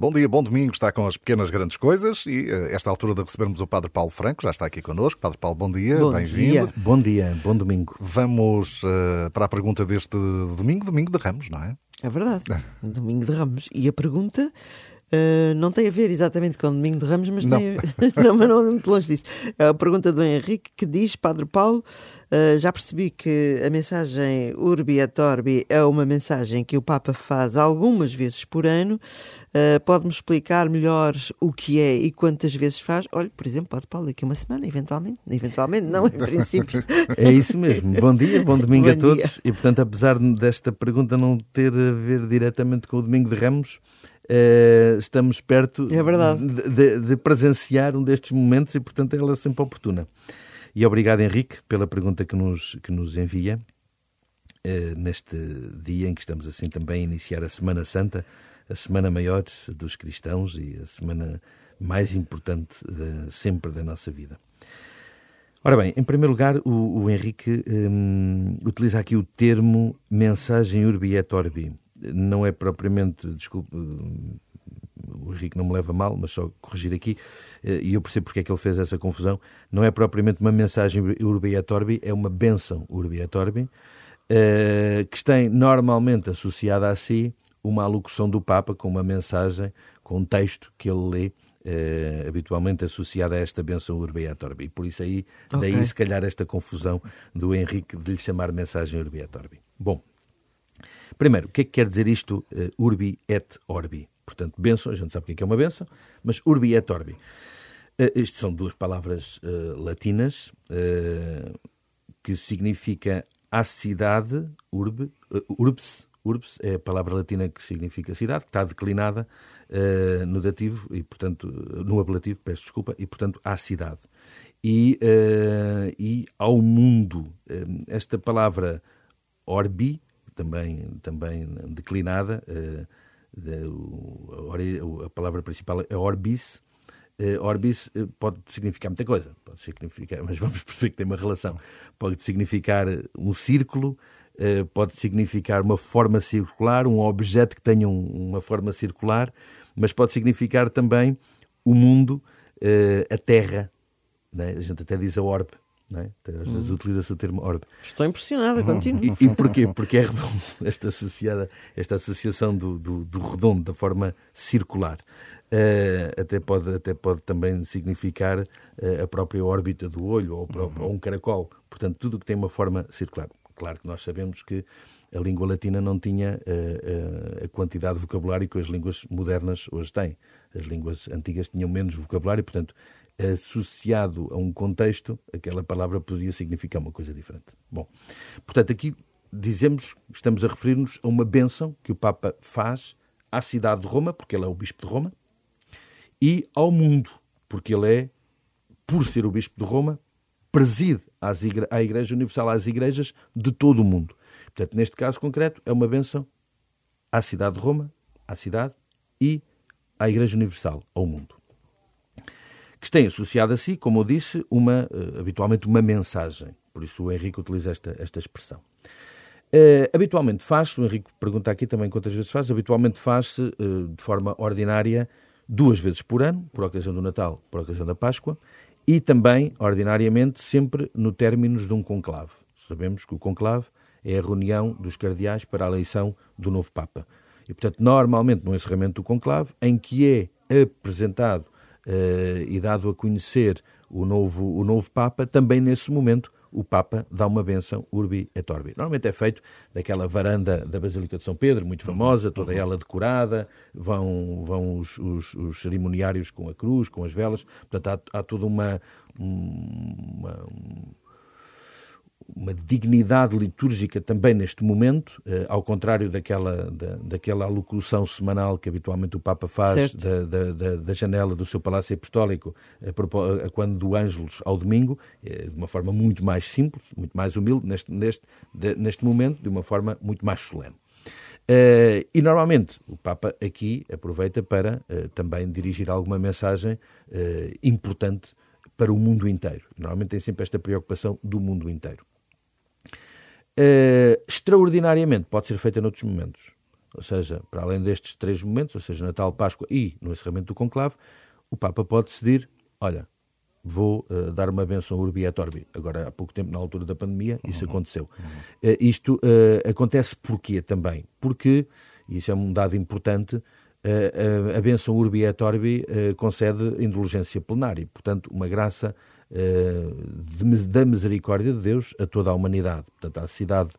Bom dia, bom domingo, está com as pequenas grandes coisas e uh, esta altura de recebermos o Padre Paulo Franco, já está aqui connosco. Padre Paulo, bom dia, bem-vindo. Bom dia, bom domingo. Vamos uh, para a pergunta deste domingo, domingo de Ramos, não é? É verdade, domingo de Ramos. E a pergunta Uh, não tem a ver exatamente com o Domingo de Ramos, mas não. tem a ver... não, mas não muito longe disso. É a pergunta do Henrique que diz, Padre Paulo, uh, já percebi que a mensagem Urbi et Orbi é uma mensagem que o Papa faz algumas vezes por ano. Uh, Pode-me explicar melhor o que é e quantas vezes faz? Olha, por exemplo, Padre Paulo, daqui uma semana, eventualmente. Eventualmente, não, em princípio. É isso mesmo. Bom dia, bom domingo bom a todos. Dia. E, portanto, apesar desta pergunta não ter a ver diretamente com o Domingo de Ramos, Uh, estamos perto é de, de, de, presenciar um destes momentos e, portanto, ela é sempre oportuna. E obrigado, Henrique, pela pergunta que nos, que nos envia uh, neste dia em que estamos assim também a iniciar a Semana Santa, a Semana Maior dos cristãos e a semana mais importante de, sempre da nossa vida. Ora bem, em primeiro lugar, o, o Henrique um, utiliza aqui o termo mensagem urbi et orbi não é propriamente, desculpe, o Henrique não me leva mal, mas só corrigir aqui, eh, e eu percebo porque é que ele fez essa confusão, não é propriamente uma mensagem Urbi et Orbi, é uma bênção Urbi et Orbi, eh, que tem normalmente associada a si uma alocução do Papa com uma mensagem, com um texto que ele lê, eh, habitualmente associada a esta bênção Urbi et Orbi. E por isso aí, daí okay. se calhar esta confusão do Henrique de lhe chamar mensagem Urbi et Orbi. Bom, Primeiro, o que é que quer dizer isto, uh, urbi et orbi? Portanto, benção, a gente sabe o que é, é uma benção, mas urbi et orbi. Uh, isto são duas palavras uh, latinas que significa a cidade, urbe, urbs, urbs é a palavra latina que significa cidade, que está declinada no dativo e, portanto, no ablativo, peço desculpa, e, portanto, à cidade. E, e ao mundo. esta palavra orbi também, também declinada. De, a, palavra principal é orbis. Uh, orbis uh, pode significar muita coisa, pode significar, mas vamos perceber que tem uma relação. Pode significar um círculo, pode significar uma forma circular, um objeto que tenha um, uma forma circular, mas pode significar também o mundo, a Terra. Né? A gente até diz a orbe, é? Às vezes hum. utiliza-se o termo orbe. Estou impressionada, continuo. E, e porquê? Porque é redondo, esta, associada, esta associação do, do, do redondo, da forma circular. Uh, até, pode, até pode também significar uh, a própria órbita do olho ou, próprio, uhum. ou um caracol. Portanto, tudo o que tem uma forma circular. Claro que nós sabemos que a língua latina não tinha uh, a quantidade de vocabulário que as línguas modernas hoje têm. As línguas antigas tinham menos vocabulário, portanto, associado a um contexto, aquela palavra podia significar uma coisa diferente. Bom, portanto, aqui dizemos, estamos a referir-nos a uma bênção que o Papa faz à cidade de Roma, porque ele é o Bispo de Roma, e ao mundo, porque ele é, por ser o Bispo de Roma, preside às igre à Igreja Universal, às igrejas de todo o mundo. Portanto, neste caso concreto, é uma bênção à cidade de Roma, à cidade e à Igreja Universal, ao mundo que tem associado a si, como eu disse, uma, uh, habitualmente uma mensagem. Por isso o Henrique utiliza esta, esta expressão. Uh, habitualmente faz-se, o Henrique pergunta aqui também quantas vezes faz, habitualmente faz-se uh, de forma ordinária duas vezes por ano, por ocasião do Natal, por ocasião da Páscoa, e também, ordinariamente, sempre no término de um conclave. Sabemos que o conclave é a reunião dos cardeais para a eleição do novo Papa. E, portanto, normalmente no encerramento do conclave, em que é apresentado e dado a conhecer o novo, o novo Papa, também nesse momento o Papa dá uma benção urbi et orbi. Normalmente é feito daquela varanda da Basílica de São Pedro, muito famosa, toda ela decorada, vão, vão os, os, os cerimoniários com a cruz, com as velas, portanto há, há toda uma, uma, uma dignidade litúrgica também neste momento, eh, ao contrário daquela, da, daquela alocução semanal que habitualmente o Papa faz da, da, da, janela do seu Palácio Apostólico a, quando do Ângelos ao domingo, eh, de uma forma muito mais simples, muito mais humilde, neste, neste, neste momento, de uma forma muito mais solene. Uh, e normalmente o Papa aqui aproveita para uh, também dirigir alguma mensagem uh, importante para o mundo inteiro. Normalmente tem sempre esta preocupação do mundo inteiro. Uh, extraordinariamente pode ser feita noutros momentos. ou seja, para além destes três momentos, ou seja, Natal, Páscoa e no encerramento do conclave, o Papa pode decidir, olha, vou uh, dar uma benção urbi et orbi. Agora, há pouco tempo, na altura da pandemia, isso uhum. aconteceu. Uhum. Uh, isto uh, acontece porquê também? Porque, e isso é um dado importante, a benção urbi et orbi concede indulgência plenária, portanto, uma graça de, da misericórdia de Deus a toda a humanidade, portanto, à cidade,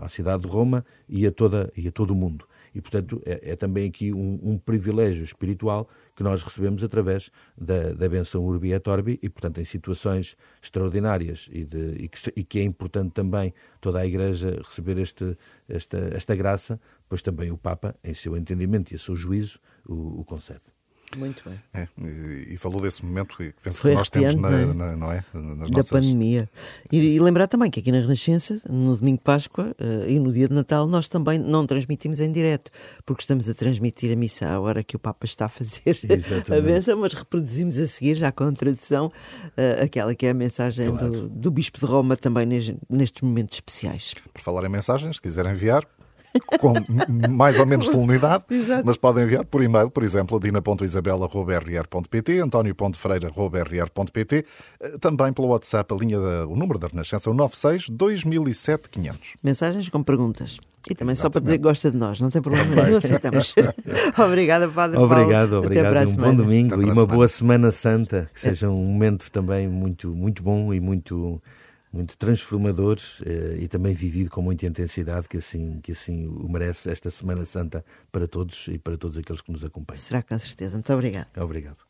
à cidade de Roma e a, toda, e a todo o mundo. E, portanto, é, é também aqui um, um, privilégio espiritual que nós recebemos através da, da benção Urbi et Orbi e, portanto, em situações extraordinárias e, de, e, que, e que, é importante também toda a Igreja receber este, esta, esta graça, pois também o Papa, em seu entendimento e a seu juízo, o, o concede. Muito bem. É, e, e, falou desse momento que penso Foi que nós temos na, é? na, não é? Nas da nossas... pandemia. E, e, lembrar também que aqui na Renascença, no domingo de Páscoa uh, e no dia de Natal, nós também não transmitimos em direto, porque estamos a transmitir a missa à hora que o Papa está a fazer Exatamente. a benção, mas reproduzimos a seguir, já com a tradução, uh, aquela que é a mensagem claro. do, do Bispo de Roma também nestes momentos especiais. Por falar em mensagens, se quiser enviar, com mais ou menos solenidade, mas podem enviar por e-mail, por exemplo, dina.isabela.rr.pt, antonio.freira.rr.pt, eh, também pelo WhatsApp, a linha da, o número da Renascença, o 96 2007 500. Mensagens com perguntas. E também Exatamente. só para dizer que gosta de nós, não tem problema nenhum, aceitamos. Obrigada, Padre Obrigado, Paulo. obrigado. Um bom domingo e uma semana. boa Semana Santa, que seja um momento também muito, muito bom e muito muito transformadores eh, e também vivido com muita intensidade, que assim, que assim o merece esta Semana Santa para todos e para todos aqueles que nos acompanham. Será com certeza. Muito obrigado. Obrigado.